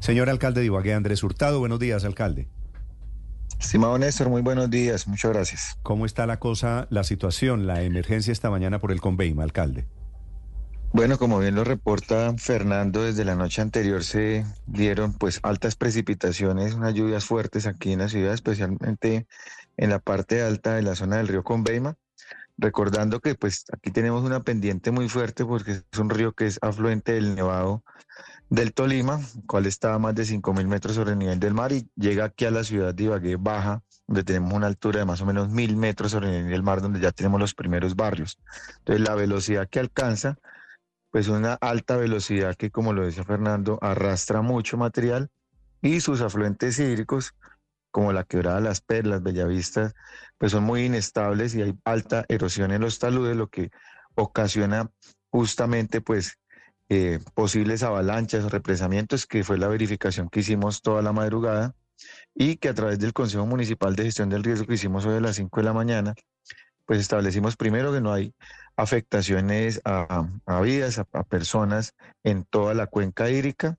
Señor alcalde de Ibagué, Andrés Hurtado, buenos días, alcalde. Estimado Néstor, muy buenos días, muchas gracias. ¿Cómo está la cosa, la situación, la emergencia esta mañana por el Conveima, alcalde? Bueno, como bien lo reporta Fernando, desde la noche anterior se dieron pues altas precipitaciones, unas lluvias fuertes aquí en la ciudad, especialmente en la parte alta de la zona del río Conveima. Recordando que pues aquí tenemos una pendiente muy fuerte porque es un río que es afluente del Nevado del Tolima, cual está a más de 5.000 metros sobre el nivel del mar y llega aquí a la ciudad de Ibagué Baja, donde tenemos una altura de más o menos 1.000 metros sobre el nivel del mar, donde ya tenemos los primeros barrios. Entonces la velocidad que alcanza, pues una alta velocidad que, como lo decía Fernando, arrastra mucho material y sus afluentes hídricos, como la quebrada Las Perlas, Bellavista, pues son muy inestables y hay alta erosión en los taludes, lo que ocasiona justamente pues eh, posibles avalanchas o represamientos, que fue la verificación que hicimos toda la madrugada y que a través del Consejo Municipal de Gestión del Riesgo que hicimos hoy a las 5 de la mañana, pues establecimos primero que no hay afectaciones a, vidas, a, personas en toda la cuenca hídrica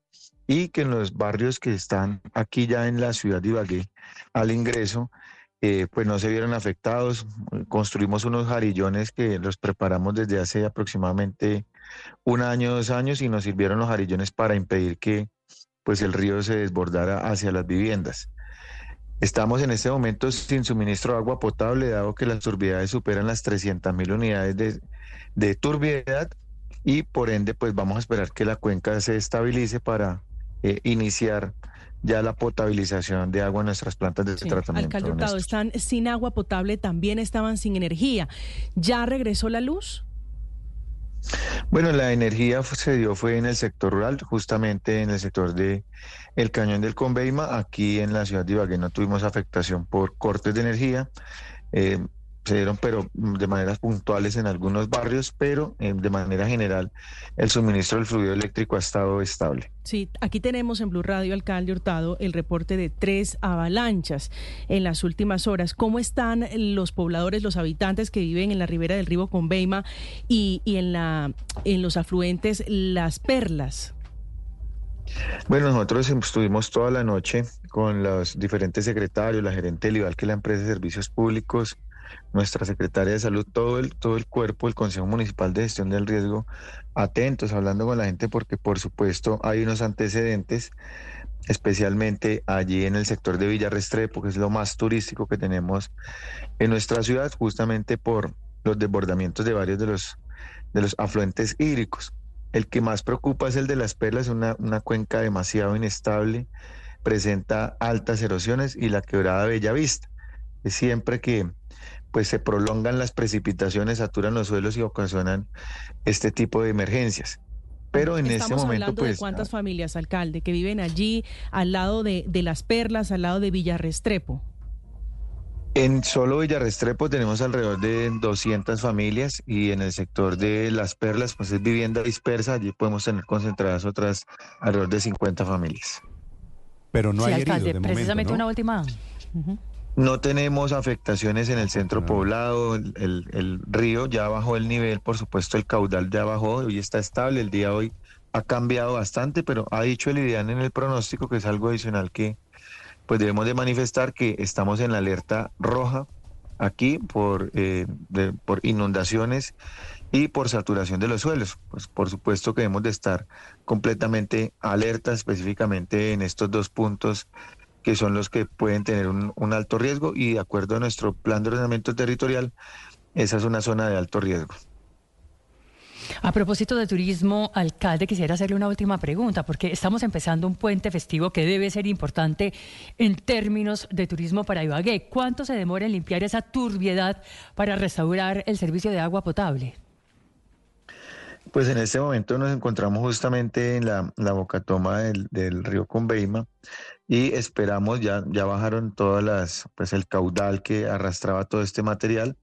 y que en los barrios que están aquí ya en la ciudad de Ibagué al ingreso, eh, pues no se vieron afectados. Construimos unos jarillones que los preparamos desde hace aproximadamente un año, dos años y nos sirvieron los jarillones para impedir que pues el río se desbordara hacia las viviendas. Estamos en este momento sin suministro de agua potable, dado que las turbiedades superan las 300 mil unidades de, de turbiedad y por ende pues vamos a esperar que la cuenca se estabilice para eh, iniciar ya la potabilización de agua en nuestras plantas de tratamiento. Alcalde Hurtado, están sin agua potable, también estaban sin energía. ¿Ya regresó la luz? Bueno, la energía se dio fue en el sector rural, justamente en el sector de el cañón del Conveima. Aquí en la ciudad de Ibagué no tuvimos afectación por cortes de energía. Eh, se dieron, pero de maneras puntuales en algunos barrios, pero eh, de manera general el suministro del fluido eléctrico ha estado estable. Sí, aquí tenemos en Blue Radio, alcalde Hurtado, el reporte de tres avalanchas en las últimas horas. ¿Cómo están los pobladores, los habitantes que viven en la ribera del río Conveima y, y en, la, en los afluentes Las Perlas? Bueno, nosotros estuvimos toda la noche con los diferentes secretarios, la gerente del IVAL, que es la empresa de servicios públicos, nuestra secretaria de salud, todo el, todo el cuerpo, el Consejo Municipal de Gestión del Riesgo, atentos, hablando con la gente, porque por supuesto hay unos antecedentes, especialmente allí en el sector de Villarrestrepo, que es lo más turístico que tenemos en nuestra ciudad, justamente por los desbordamientos de varios de los, de los afluentes hídricos. El que más preocupa es el de las perlas, una, una cuenca demasiado inestable, presenta altas erosiones y la quebrada Bellavista. Siempre que pues se prolongan las precipitaciones, saturan los suelos y ocasionan este tipo de emergencias. Pero en este momento, pues. De ¿Cuántas familias, alcalde, que viven allí, al lado de, Las Perlas, al lado de Villarrestrepo? En solo Villarrestrepo tenemos alrededor de 200 familias y en el sector de Las Perlas, pues es vivienda dispersa, allí podemos tener concentradas otras alrededor de 50 familias. Pero no hay alcalde, precisamente una última. No tenemos afectaciones en el centro poblado, el, río ya bajó el nivel, por supuesto el caudal ya bajó, hoy está estable, el día de hoy ha cambiado bastante, pero ha dicho el IDEAN en el pronóstico que es algo adicional que pues debemos de manifestar que estamos en la alerta roja aquí por, eh, por inundaciones y por saturación de los suelos. Pues por supuesto que debemos de estar completamente alerta específicamente en estos dos puntos que son los que pueden tener un, alto riesgo y de acuerdo a nuestro plan de ordenamiento territorial, esa es una zona de alto riesgo. A propósito de turismo, alcalde, quisiera hacerle una última pregunta, porque estamos empezando un puente festivo que debe ser importante en términos de turismo para Ibagué. ¿Cuánto se demora en limpiar esa turbiedad para restaurar el servicio de agua potable? Pues en este momento nos encontramos justamente en la, la bocatoma del, del río Conveima y esperamos, ya, ya bajaron todas las, pues el caudal que arrastraba todo este material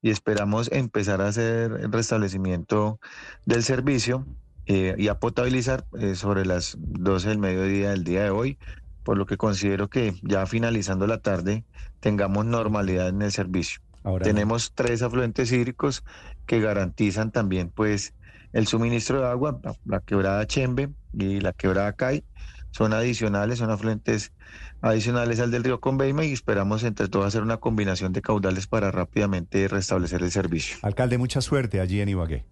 y esperamos empezar a hacer el restablecimiento del servicio eh, y a potabilizar eh, sobre las 12 del mediodía del día de hoy, por lo que considero que ya finalizando la tarde tengamos normalidad en el servicio. Tenemos tres afluentes hídricos que garantizan también pues el suministro de agua, la, la quebrada Chembe y la quebrada Cay, son adicionales, son afluentes adicionales al del río Conveima y esperamos entre todos hacer una combinación de caudales para rápidamente restablecer el servicio. Alcalde, mucha suerte allí en Ibagué.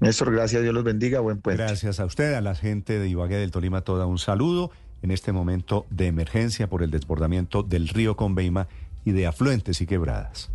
Néstor, gracias, Dios los bendiga, buen puente. Gracias a usted, a la gente de Ibagué del Tolima, toda un saludo en este momento de emergencia por el desbordamiento del río Conveima y de afluentes y quebradas.